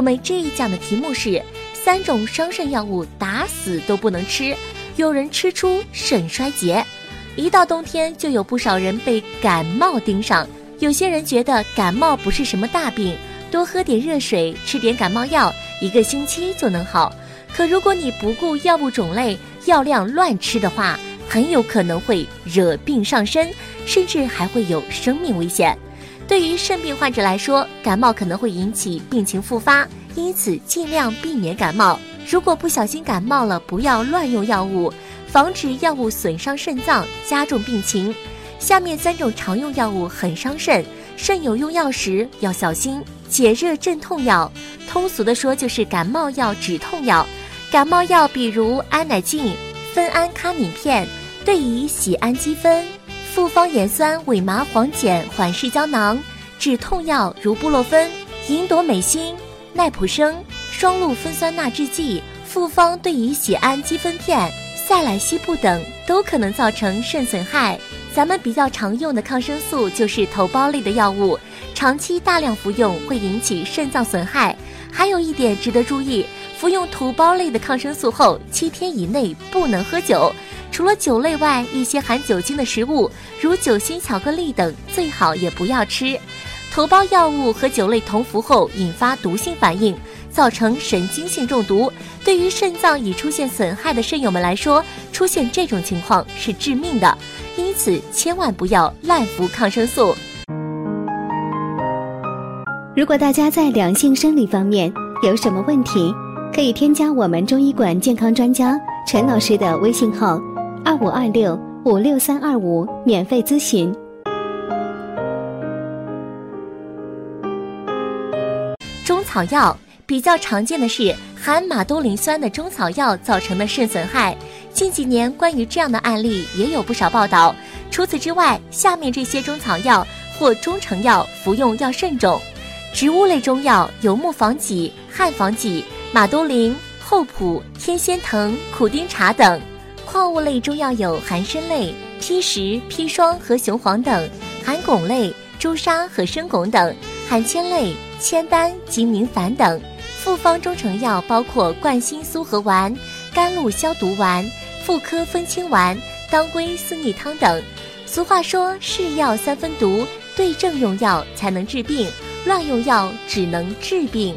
我们这一讲的题目是三种伤肾药物打死都不能吃，有人吃出肾衰竭。一到冬天，就有不少人被感冒盯上。有些人觉得感冒不是什么大病，多喝点热水，吃点感冒药，一个星期就能好。可如果你不顾药物种类、药量乱吃的话，很有可能会惹病上身，甚至还会有生命危险。对于肾病患者来说，感冒可能会引起病情复发，因此尽量避免感冒。如果不小心感冒了，不要乱用药物，防止药物损伤肾脏，加重病情。下面三种常用药物很伤肾，肾友用药时要小心。解热镇痛药，通俗的说就是感冒药、止痛药。感冒药比如安乃近、酚安咖敏片、对乙酰氨基酚、复方盐酸伪麻黄碱缓释胶囊；止痛药如布洛芬、银朵美辛、奈普生、双氯芬酸钠制剂、复方对乙酰氨基酚片、塞来昔布等都可能造成肾损害。咱们比较常用的抗生素就是头孢类的药物，长期大量服用会引起肾脏损害。还有一点值得注意，服用头孢类的抗生素后，七天以内不能喝酒。除了酒类外，一些含酒精的食物，如酒心巧克力等，最好也不要吃。头孢药物和酒类同服后引发毒性反应，造成神经性中毒。对于肾脏已出现损害的肾友们来说，出现这种情况是致命的。因此，千万不要滥服抗生素。如果大家在两性生理方面有什么问题，可以添加我们中医馆健康专家陈老师的微信号：二五二六五六三二五，免费咨询。中草药比较常见的是含马兜铃酸的中草药造成的肾损害。近几年，关于这样的案例也有不少报道。除此之外，下面这些中草药或中成药服用要慎重：植物类中药有木防己、汉防己、马兜铃、厚朴、天仙藤、苦丁茶等；矿物类中药有含砷类、砒石、砒霜和雄黄等；含汞类朱砂和生汞等；含铅类铅丹及明矾等。复方中成药包括冠心苏合丸、甘露消毒丸。妇科分清丸、当归四逆汤等。俗话说：“是药三分毒，对症用药才能治病，乱用药只能治病。”